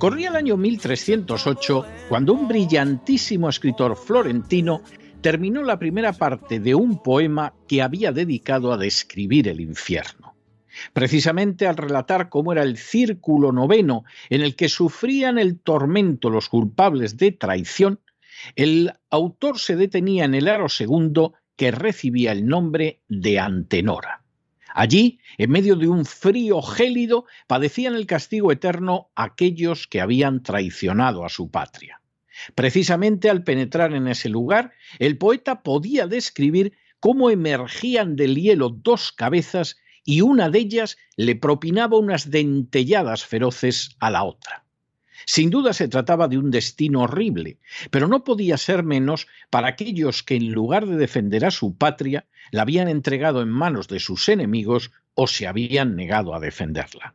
Corría el año 1308 cuando un brillantísimo escritor florentino terminó la primera parte de un poema que había dedicado a describir el infierno. Precisamente al relatar cómo era el círculo noveno en el que sufrían el tormento los culpables de traición, el autor se detenía en el aro segundo que recibía el nombre de Antenora. Allí, en medio de un frío gélido, padecían el castigo eterno aquellos que habían traicionado a su patria. Precisamente al penetrar en ese lugar, el poeta podía describir cómo emergían del hielo dos cabezas y una de ellas le propinaba unas dentelladas feroces a la otra. Sin duda se trataba de un destino horrible, pero no podía ser menos para aquellos que en lugar de defender a su patria, la habían entregado en manos de sus enemigos o se habían negado a defenderla.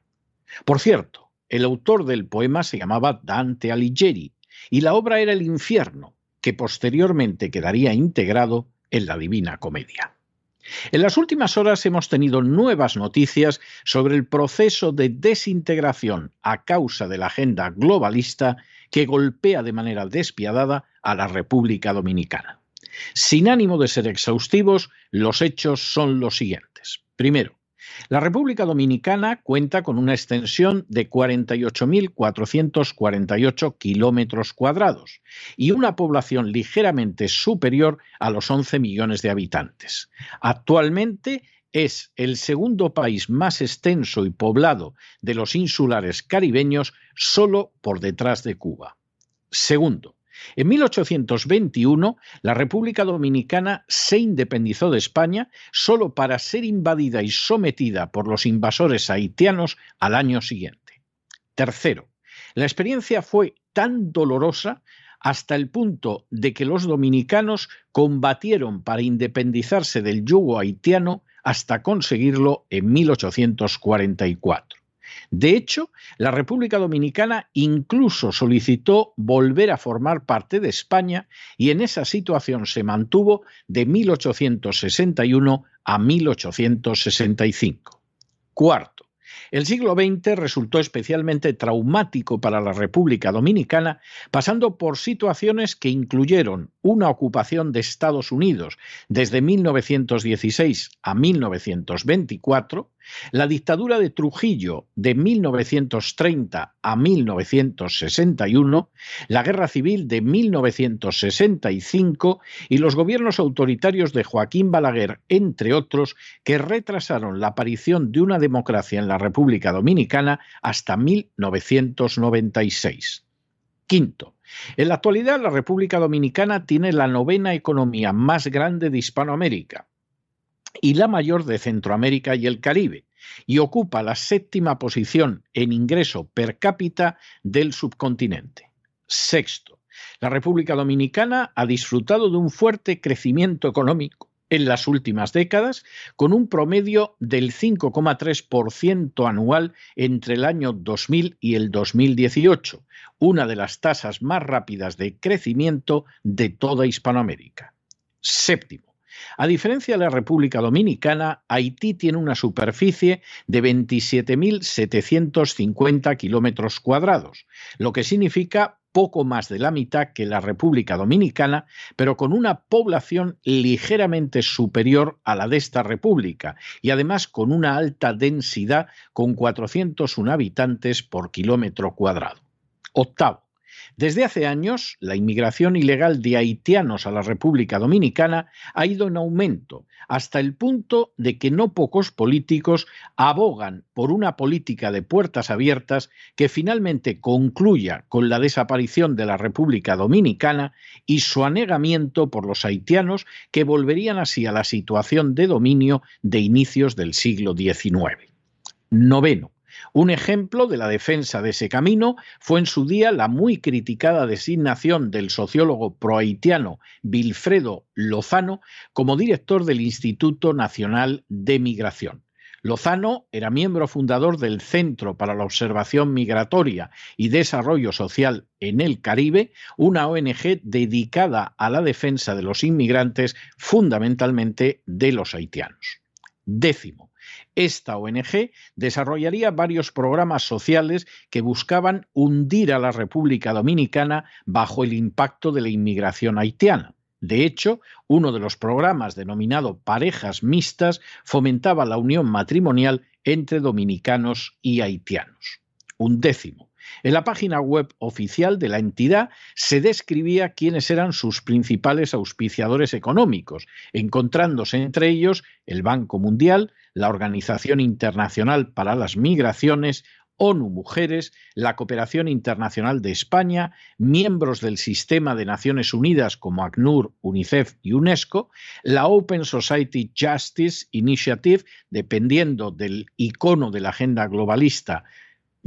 Por cierto, el autor del poema se llamaba Dante Alighieri, y la obra era el infierno, que posteriormente quedaría integrado en la Divina Comedia. En las últimas horas hemos tenido nuevas noticias sobre el proceso de desintegración a causa de la agenda globalista que golpea de manera despiadada a la República Dominicana. Sin ánimo de ser exhaustivos, los hechos son los siguientes. Primero, la República Dominicana cuenta con una extensión de 48.448 kilómetros cuadrados y una población ligeramente superior a los 11 millones de habitantes. Actualmente es el segundo país más extenso y poblado de los insulares caribeños solo por detrás de Cuba. Segundo, en 1821, la República Dominicana se independizó de España solo para ser invadida y sometida por los invasores haitianos al año siguiente. Tercero, la experiencia fue tan dolorosa hasta el punto de que los dominicanos combatieron para independizarse del yugo haitiano hasta conseguirlo en 1844. De hecho, la República Dominicana incluso solicitó volver a formar parte de España y en esa situación se mantuvo de 1861 a 1865. Cuarto, el siglo XX resultó especialmente traumático para la República Dominicana, pasando por situaciones que incluyeron una ocupación de Estados Unidos desde 1916 a 1924, la dictadura de Trujillo de 1930 a 1961, la guerra civil de 1965 y los gobiernos autoritarios de Joaquín Balaguer, entre otros, que retrasaron la aparición de una democracia en la República Dominicana hasta 1996. Quinto, en la actualidad la República Dominicana tiene la novena economía más grande de Hispanoamérica y la mayor de Centroamérica y el Caribe, y ocupa la séptima posición en ingreso per cápita del subcontinente. Sexto, la República Dominicana ha disfrutado de un fuerte crecimiento económico en las últimas décadas, con un promedio del 5,3% anual entre el año 2000 y el 2018, una de las tasas más rápidas de crecimiento de toda Hispanoamérica. Séptimo, a diferencia de la República Dominicana, Haití tiene una superficie de 27.750 kilómetros cuadrados, lo que significa poco más de la mitad que la República Dominicana, pero con una población ligeramente superior a la de esta república y además con una alta densidad con 401 habitantes por kilómetro cuadrado. Octavo. Desde hace años, la inmigración ilegal de haitianos a la República Dominicana ha ido en aumento, hasta el punto de que no pocos políticos abogan por una política de puertas abiertas que finalmente concluya con la desaparición de la República Dominicana y su anegamiento por los haitianos que volverían así a la situación de dominio de inicios del siglo XIX. Noveno. Un ejemplo de la defensa de ese camino fue en su día la muy criticada designación del sociólogo prohaitiano Wilfredo Lozano como director del Instituto Nacional de Migración. Lozano era miembro fundador del Centro para la Observación Migratoria y Desarrollo Social en el Caribe, una ONG dedicada a la defensa de los inmigrantes, fundamentalmente de los haitianos. Décimo, esta ONG desarrollaría varios programas sociales que buscaban hundir a la República Dominicana bajo el impacto de la inmigración haitiana. De hecho, uno de los programas denominado Parejas Mixtas fomentaba la unión matrimonial entre dominicanos y haitianos. Un décimo. En la página web oficial de la entidad se describía quiénes eran sus principales auspiciadores económicos, encontrándose entre ellos el Banco Mundial, la Organización Internacional para las Migraciones, ONU Mujeres, la Cooperación Internacional de España, miembros del Sistema de Naciones Unidas como ACNUR, UNICEF y UNESCO, la Open Society Justice Initiative, dependiendo del icono de la agenda globalista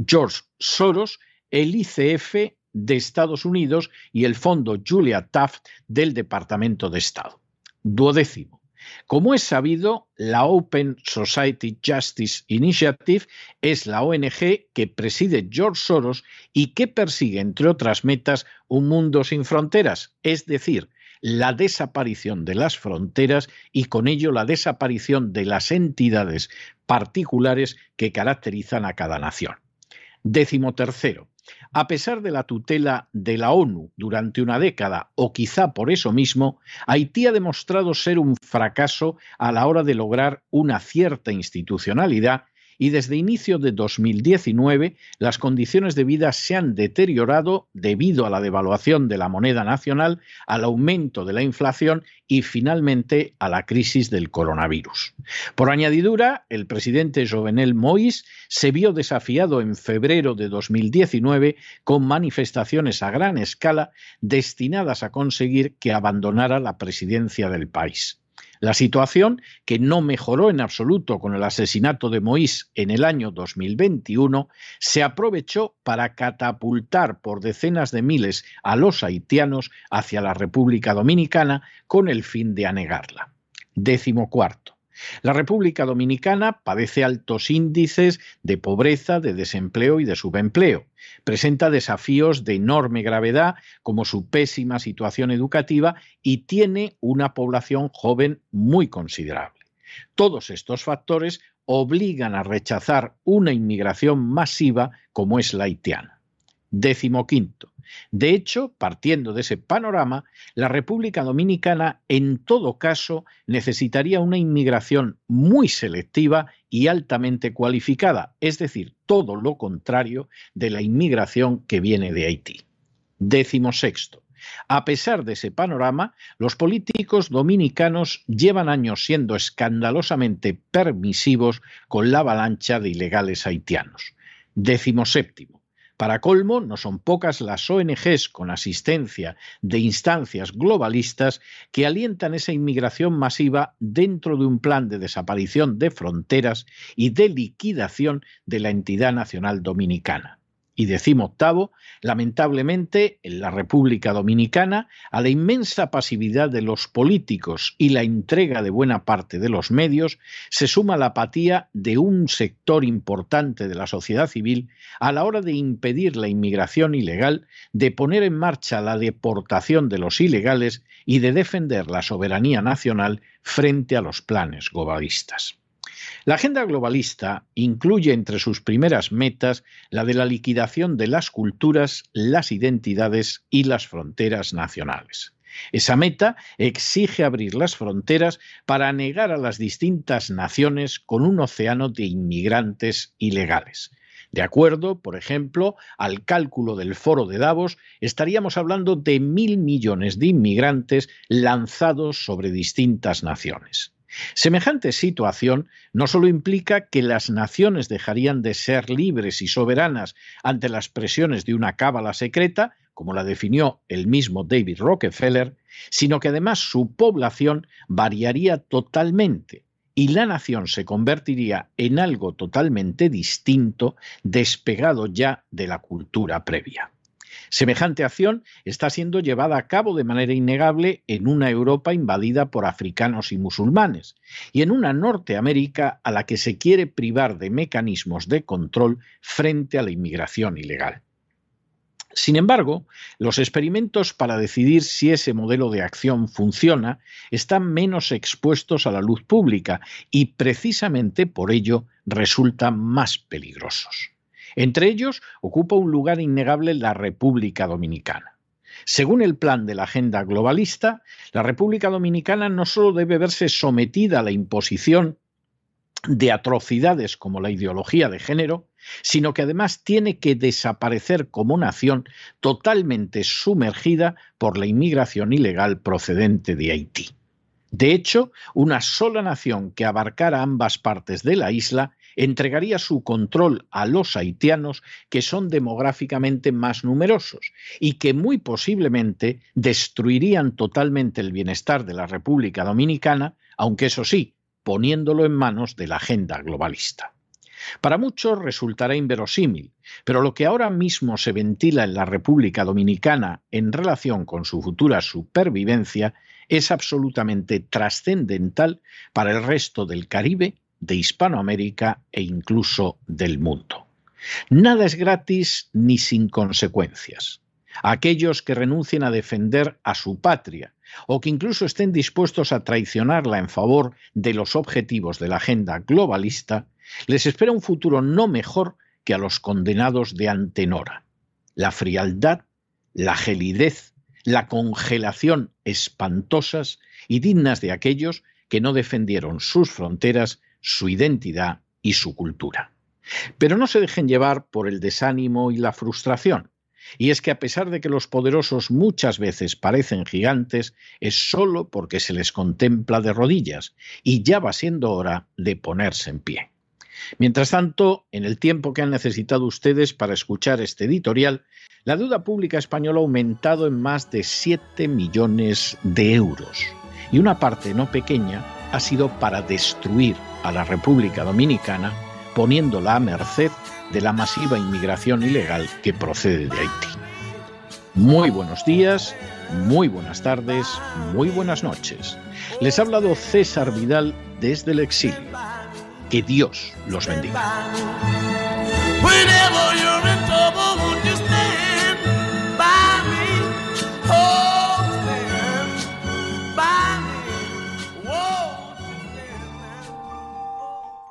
George Soros, el ICF de Estados Unidos y el Fondo Julia Taft del Departamento de Estado. Duodécimo. Como es sabido, la Open Society Justice Initiative es la ONG que preside George Soros y que persigue, entre otras metas, un mundo sin fronteras, es decir, la desaparición de las fronteras y con ello la desaparición de las entidades particulares que caracterizan a cada nación. Décimo tercero. A pesar de la tutela de la ONU durante una década, o quizá por eso mismo, Haití ha demostrado ser un fracaso a la hora de lograr una cierta institucionalidad y desde inicio de 2019 las condiciones de vida se han deteriorado debido a la devaluación de la moneda nacional, al aumento de la inflación y finalmente a la crisis del coronavirus. Por añadidura, el presidente Jovenel Moïse se vio desafiado en febrero de 2019 con manifestaciones a gran escala destinadas a conseguir que abandonara la presidencia del país. La situación, que no mejoró en absoluto con el asesinato de Moïse en el año 2021, se aprovechó para catapultar por decenas de miles a los haitianos hacia la República Dominicana con el fin de anegarla. Décimo cuarto. La República Dominicana padece altos índices de pobreza, de desempleo y de subempleo. Presenta desafíos de enorme gravedad como su pésima situación educativa y tiene una población joven muy considerable. Todos estos factores obligan a rechazar una inmigración masiva como es la haitiana. Décimo quinto. De hecho, partiendo de ese panorama, la República Dominicana en todo caso necesitaría una inmigración muy selectiva y altamente cualificada, es decir, todo lo contrario de la inmigración que viene de Haití. Décimo sexto. A pesar de ese panorama, los políticos dominicanos llevan años siendo escandalosamente permisivos con la avalancha de ilegales haitianos. Décimo séptimo. Para colmo, no son pocas las ONGs con asistencia de instancias globalistas que alientan esa inmigración masiva dentro de un plan de desaparición de fronteras y de liquidación de la entidad nacional dominicana. Y decimoctavo, lamentablemente, en la República Dominicana, a la inmensa pasividad de los políticos y la entrega de buena parte de los medios, se suma la apatía de un sector importante de la sociedad civil a la hora de impedir la inmigración ilegal, de poner en marcha la deportación de los ilegales y de defender la soberanía nacional frente a los planes globalistas. La agenda globalista incluye entre sus primeras metas la de la liquidación de las culturas, las identidades y las fronteras nacionales. Esa meta exige abrir las fronteras para negar a las distintas naciones con un océano de inmigrantes ilegales. De acuerdo, por ejemplo, al cálculo del foro de Davos, estaríamos hablando de mil millones de inmigrantes lanzados sobre distintas naciones. Semejante situación no solo implica que las naciones dejarían de ser libres y soberanas ante las presiones de una cábala secreta, como la definió el mismo David Rockefeller, sino que además su población variaría totalmente y la nación se convertiría en algo totalmente distinto, despegado ya de la cultura previa. Semejante acción está siendo llevada a cabo de manera innegable en una Europa invadida por africanos y musulmanes y en una Norteamérica a la que se quiere privar de mecanismos de control frente a la inmigración ilegal. Sin embargo, los experimentos para decidir si ese modelo de acción funciona están menos expuestos a la luz pública y precisamente por ello resultan más peligrosos. Entre ellos ocupa un lugar innegable la República Dominicana. Según el plan de la agenda globalista, la República Dominicana no solo debe verse sometida a la imposición de atrocidades como la ideología de género, sino que además tiene que desaparecer como nación totalmente sumergida por la inmigración ilegal procedente de Haití. De hecho, una sola nación que abarcara ambas partes de la isla entregaría su control a los haitianos que son demográficamente más numerosos y que muy posiblemente destruirían totalmente el bienestar de la República Dominicana, aunque eso sí, poniéndolo en manos de la agenda globalista. Para muchos resultará inverosímil, pero lo que ahora mismo se ventila en la República Dominicana en relación con su futura supervivencia es absolutamente trascendental para el resto del Caribe, de Hispanoamérica e incluso del mundo. Nada es gratis ni sin consecuencias. Aquellos que renuncien a defender a su patria o que incluso estén dispuestos a traicionarla en favor de los objetivos de la agenda globalista, les espera un futuro no mejor que a los condenados de Antenora. La frialdad, la gelidez, la congelación espantosas y dignas de aquellos que no defendieron sus fronteras, su identidad y su cultura. Pero no se dejen llevar por el desánimo y la frustración. Y es que a pesar de que los poderosos muchas veces parecen gigantes, es solo porque se les contempla de rodillas, y ya va siendo hora de ponerse en pie. Mientras tanto, en el tiempo que han necesitado ustedes para escuchar este editorial, la deuda pública española ha aumentado en más de 7 millones de euros. Y una parte no pequeña ha sido para destruir a la República Dominicana, poniéndola a merced de la masiva inmigración ilegal que procede de Haití. Muy buenos días, muy buenas tardes, muy buenas noches. Les ha hablado César Vidal desde el exilio. Que Dios los bendiga.